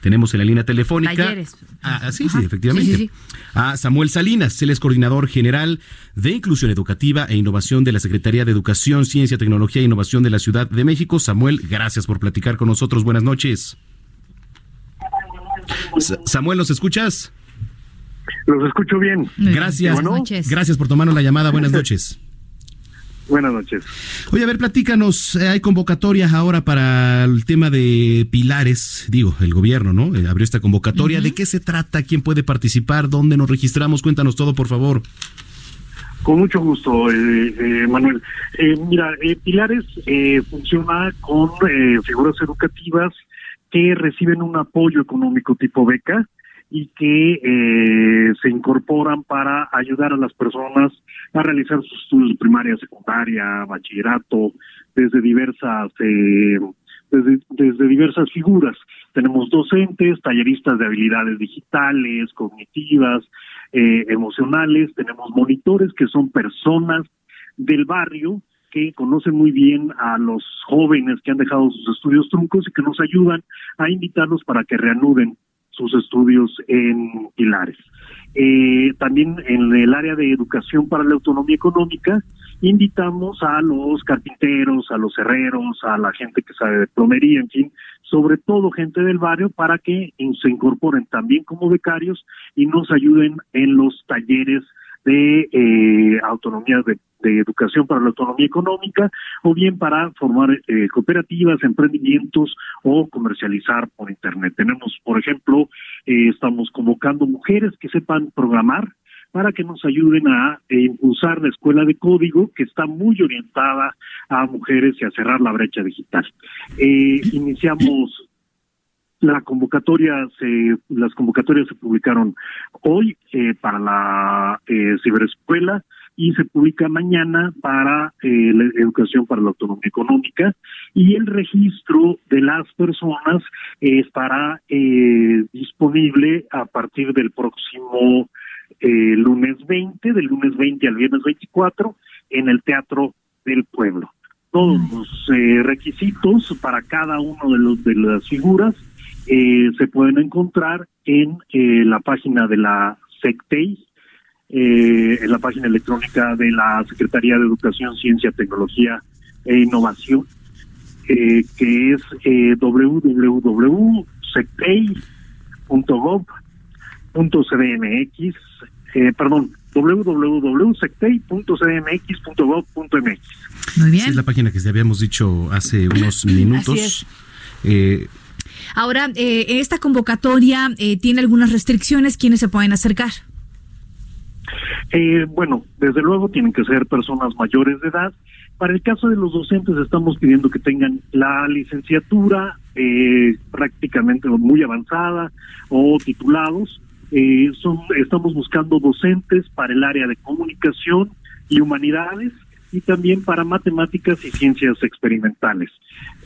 Tenemos en la línea telefónica. Ah, sí, sí, efectivamente. Sí, sí, sí. A Samuel Salinas, él es coordinador general de Inclusión Educativa e Innovación de la Secretaría de Educación, Ciencia, Tecnología e Innovación de la Ciudad de México. Samuel, gracias por platicar con nosotros. Buenas noches. Sa- Samuel, ¿nos escuchas? Los escucho bien. Gracias. Buenas noches. Gracias por tomarnos la llamada. Buenas noches. Buenas noches. Oye, a ver, platícanos. eh, Hay convocatorias ahora para el tema de pilares. Digo, el gobierno, ¿no? Eh, abrió esta convocatoria. ¿De qué se trata? ¿Quién puede participar? ¿Dónde nos registramos? Cuéntanos todo, por favor. Con mucho gusto, eh, eh, Manuel. Eh, mira, eh, Pilares eh, funciona con eh, figuras educativas que reciben un apoyo económico tipo beca y que eh, se incorporan para ayudar a las personas a realizar sus estudios de primaria, secundaria, bachillerato, desde diversas eh, desde, diversas figuras. Tenemos docentes, talleristas de habilidades digitales, cognitivas, eh, emocionales, tenemos monitores que son personas del barrio que conocen muy bien a los jóvenes que han dejado sus estudios truncos y que nos ayudan a invitarlos para que reanuden sus estudios en Pilares. Eh, también en el área de educación para la autonomía económica, invitamos a los carpinteros, a los herreros, a la gente que sabe de plomería, en fin, sobre todo gente del barrio, para que se incorporen también como becarios y nos ayuden en los talleres de eh, autonomía de, de educación para la autonomía económica o bien para formar eh, cooperativas, emprendimientos o comercializar por internet. Tenemos, por ejemplo, eh, estamos convocando mujeres que sepan programar para que nos ayuden a eh, impulsar la escuela de código que está muy orientada a mujeres y a cerrar la brecha digital. Eh, iniciamos la convocatoria se las convocatorias se publicaron hoy eh, para la eh, ciberescuela y se publica mañana para eh, la educación para la autonomía económica y el registro de las personas eh, estará eh, disponible a partir del próximo eh, lunes 20, del lunes 20 al viernes 24 en el Teatro del Pueblo. Todos los eh, requisitos para cada uno de los de las figuras eh, se pueden encontrar en eh, la página de la SECTEI, eh, en la página electrónica de la Secretaría de Educación, Ciencia, Tecnología e Innovación, eh, que es eh, www.sectei.gov.cdmx, eh, perdón, www.sectei.cdmx.gov.mx. Muy Esa bien. es la página que te habíamos dicho hace unos minutos. es. Eh, Ahora, eh, esta convocatoria eh, tiene algunas restricciones. ¿Quiénes se pueden acercar? Eh, bueno, desde luego tienen que ser personas mayores de edad. Para el caso de los docentes estamos pidiendo que tengan la licenciatura eh, prácticamente muy avanzada o titulados. Eh, son, estamos buscando docentes para el área de comunicación y humanidades y también para matemáticas y ciencias experimentales.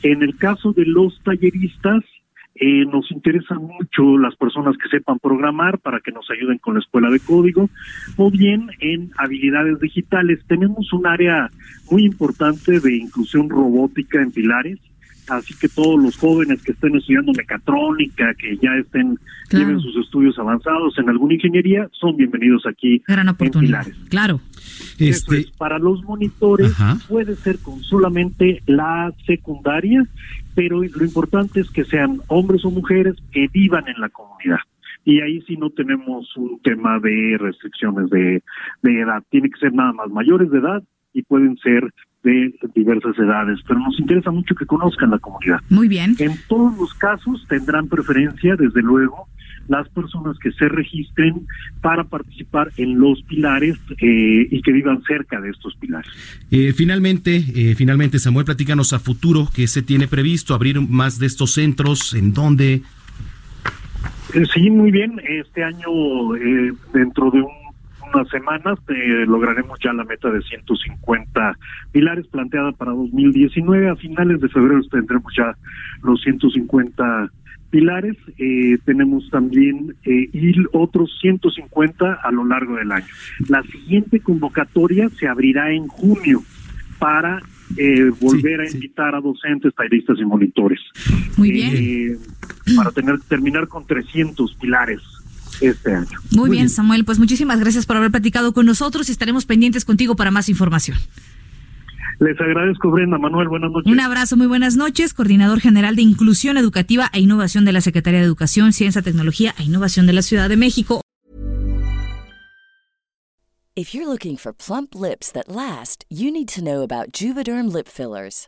En el caso de los talleristas, eh, nos interesan mucho las personas que sepan programar para que nos ayuden con la escuela de código o bien en habilidades digitales. Tenemos un área muy importante de inclusión robótica en Pilares, así que todos los jóvenes que estén estudiando mecatrónica, que ya estén Claro. lleven sus estudios avanzados en alguna ingeniería, son bienvenidos aquí Gran en oportunidad. Pilares. Claro. Eso este, es, para los monitores Ajá. puede ser con solamente la secundaria, pero lo importante es que sean hombres o mujeres que vivan en la comunidad. Y ahí sí no tenemos un tema de restricciones de, de edad. Tiene que ser nada más mayores de edad y pueden ser de diversas edades. Pero nos interesa mucho que conozcan la comunidad. Muy bien. En todos los casos tendrán preferencia, desde luego, las personas que se registren para participar en los pilares eh, y que vivan cerca de estos pilares. Eh, finalmente, eh, finalmente, Samuel, platícanos a futuro que se tiene previsto abrir más de estos centros, en dónde. sí, muy bien. Este año, dentro de unas semanas, lograremos ya la meta de 150 pilares planteada para 2019. A finales de febrero tendremos ya los 150 pilares, eh, tenemos también eh, y otros 150 a lo largo del año. La siguiente convocatoria se abrirá en junio para eh, volver a invitar a docentes, talleristas y monitores. Muy bien. para tener terminar con 300 pilares este año. Muy, bien, Samuel. Pues muchísimas gracias por haber platicado con nosotros y estaremos pendientes contigo para más información. Les agradezco, Brenda. Manuel, buenas noches. Un abrazo, muy buenas noches. Coordinador General de Inclusión Educativa e Innovación de la Secretaría de Educación, Ciencia, Tecnología e Innovación de la Ciudad de México. If you're looking for plump lips that last, you need to know about Juvederm lip fillers.